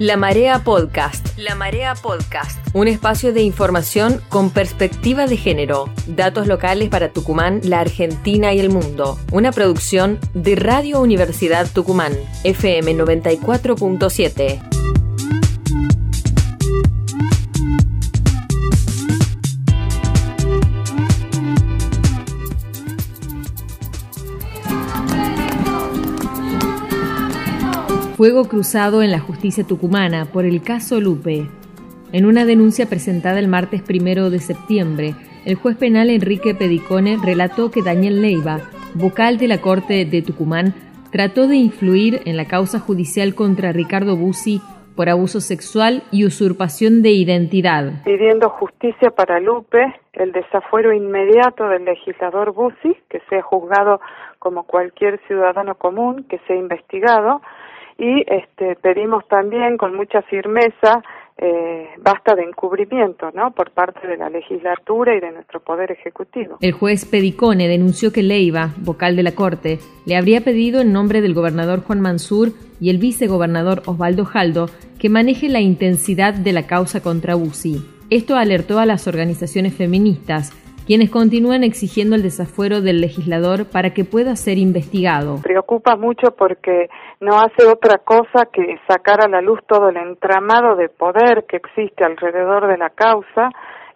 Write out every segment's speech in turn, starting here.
La Marea Podcast. La Marea Podcast. Un espacio de información con perspectiva de género. Datos locales para Tucumán, la Argentina y el mundo. Una producción de Radio Universidad Tucumán. FM 94.7. Fuego cruzado en la justicia tucumana por el caso Lupe. En una denuncia presentada el martes primero de septiembre, el juez penal Enrique Pedicone relató que Daniel Leiva, vocal de la Corte de Tucumán, trató de influir en la causa judicial contra Ricardo Bussi por abuso sexual y usurpación de identidad. Pidiendo justicia para Lupe, el desafuero inmediato del legislador Bussi, que sea juzgado como cualquier ciudadano común, que sea investigado, y este, pedimos también con mucha firmeza eh, basta de encubrimiento ¿no? por parte de la legislatura y de nuestro poder ejecutivo. El juez Pedicone denunció que Leiva, vocal de la Corte, le habría pedido en nombre del gobernador Juan Mansur y el vicegobernador Osvaldo Jaldo que maneje la intensidad de la causa contra UCI. Esto alertó a las organizaciones feministas quienes continúan exigiendo el desafuero del legislador para que pueda ser investigado. Preocupa mucho porque no hace otra cosa que sacar a la luz todo el entramado de poder que existe alrededor de la causa.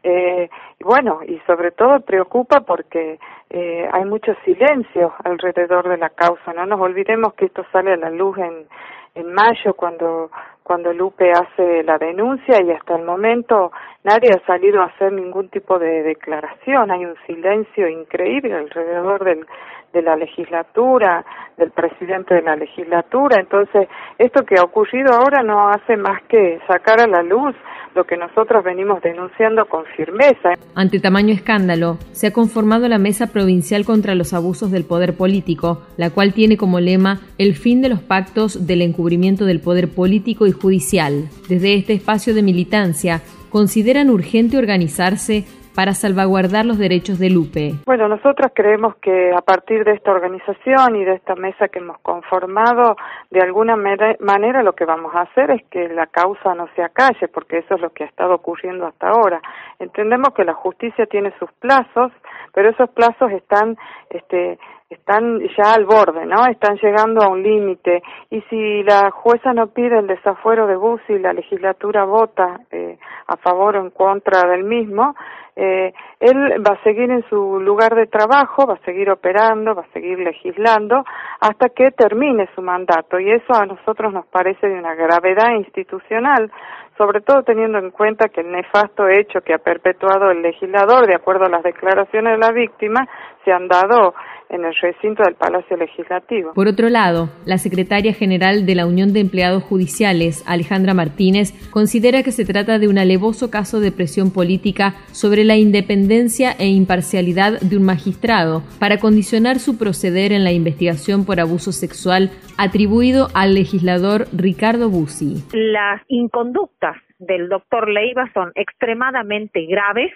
Eh, bueno, y sobre todo preocupa porque eh, hay mucho silencio alrededor de la causa. No nos olvidemos que esto sale a la luz en, en mayo cuando cuando Lupe hace la denuncia y hasta el momento nadie ha salido a hacer ningún tipo de declaración. Hay un silencio increíble alrededor del, de la legislatura, del presidente de la legislatura. Entonces, esto que ha ocurrido ahora no hace más que sacar a la luz lo que nosotros venimos denunciando con firmeza. Ante tamaño escándalo, se ha conformado la Mesa Provincial contra los Abusos del Poder Político, la cual tiene como lema el fin de los pactos del encubrimiento del poder político y judicial. Desde este espacio de militancia, consideran urgente organizarse para salvaguardar los derechos de Lupe. Bueno, nosotros creemos que a partir de esta organización y de esta mesa que hemos conformado, de alguna manera lo que vamos a hacer es que la causa no se acalle, porque eso es lo que ha estado ocurriendo hasta ahora. Entendemos que la justicia tiene sus plazos, pero esos plazos están este, están ya al borde, ¿no? Están llegando a un límite. Y si la jueza no pide el desafuero de Bus y la legislatura vota eh, a favor o en contra del mismo, eh, él va a seguir en su lugar de trabajo, va a seguir operando, va a seguir legislando hasta que termine su mandato. Y eso a nosotros nos parece de una gravedad institucional, sobre todo teniendo en cuenta que el nefasto hecho que ha perpetuado el legislador, de acuerdo a las declaraciones de la víctima, se han dado en el recinto del Palacio Legislativo. Por otro lado, la secretaria general de la Unión de Empleados Judiciales, Alejandra Martínez, considera que se trata de un alevoso caso de presión política sobre la independencia e imparcialidad de un magistrado para condicionar su proceder en la investigación por abuso sexual atribuido al legislador Ricardo Bussi. Las inconductas del doctor Leiva son extremadamente graves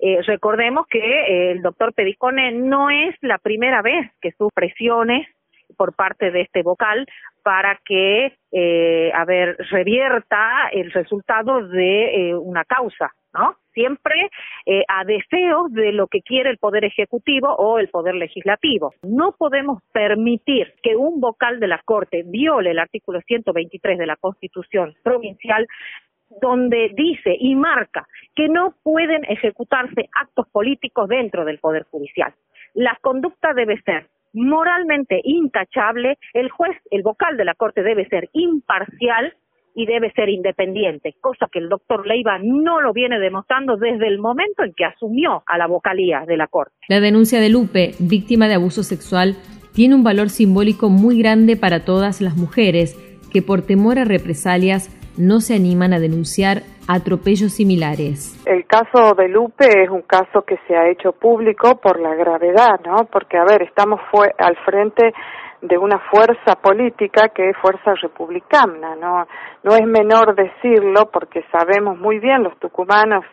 eh, recordemos que eh, el doctor Pedicone no es la primera vez que sufre presiones por parte de este vocal para que, eh, revierta el resultado de eh, una causa, ¿no? Siempre eh, a deseo de lo que quiere el Poder Ejecutivo o el Poder Legislativo. No podemos permitir que un vocal de la Corte viole el artículo 123 de la Constitución provincial donde dice y marca que no pueden ejecutarse actos políticos dentro del Poder Judicial. La conducta debe ser moralmente intachable, el juez, el vocal de la Corte debe ser imparcial y debe ser independiente, cosa que el doctor Leiva no lo viene demostrando desde el momento en que asumió a la vocalía de la Corte. La denuncia de Lupe, víctima de abuso sexual, tiene un valor simbólico muy grande para todas las mujeres que por temor a represalias no se animan a denunciar atropellos similares. El caso de Lupe es un caso que se ha hecho público por la gravedad, ¿no? Porque, a ver, estamos fue al frente de una fuerza política que es fuerza republicana, ¿no? No es menor decirlo porque sabemos muy bien los tucumanos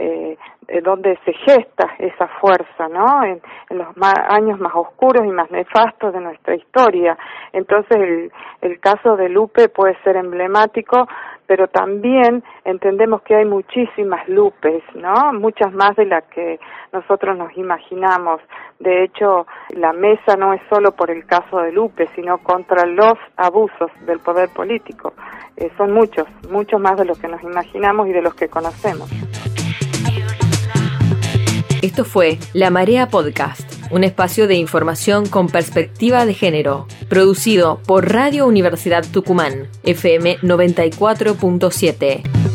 eh, donde se gesta esa fuerza, ¿no? En, los años más oscuros y más nefastos de nuestra historia. Entonces, el, el caso de Lupe puede ser emblemático pero también entendemos que hay muchísimas lupes, ¿no? Muchas más de las que nosotros nos imaginamos. De hecho, la mesa no es solo por el caso de Lupe, sino contra los abusos del poder político. Eh, son muchos, muchos más de los que nos imaginamos y de los que conocemos. Esto fue La Marea Podcast, un espacio de información con perspectiva de género, producido por Radio Universidad Tucumán, FM 94.7.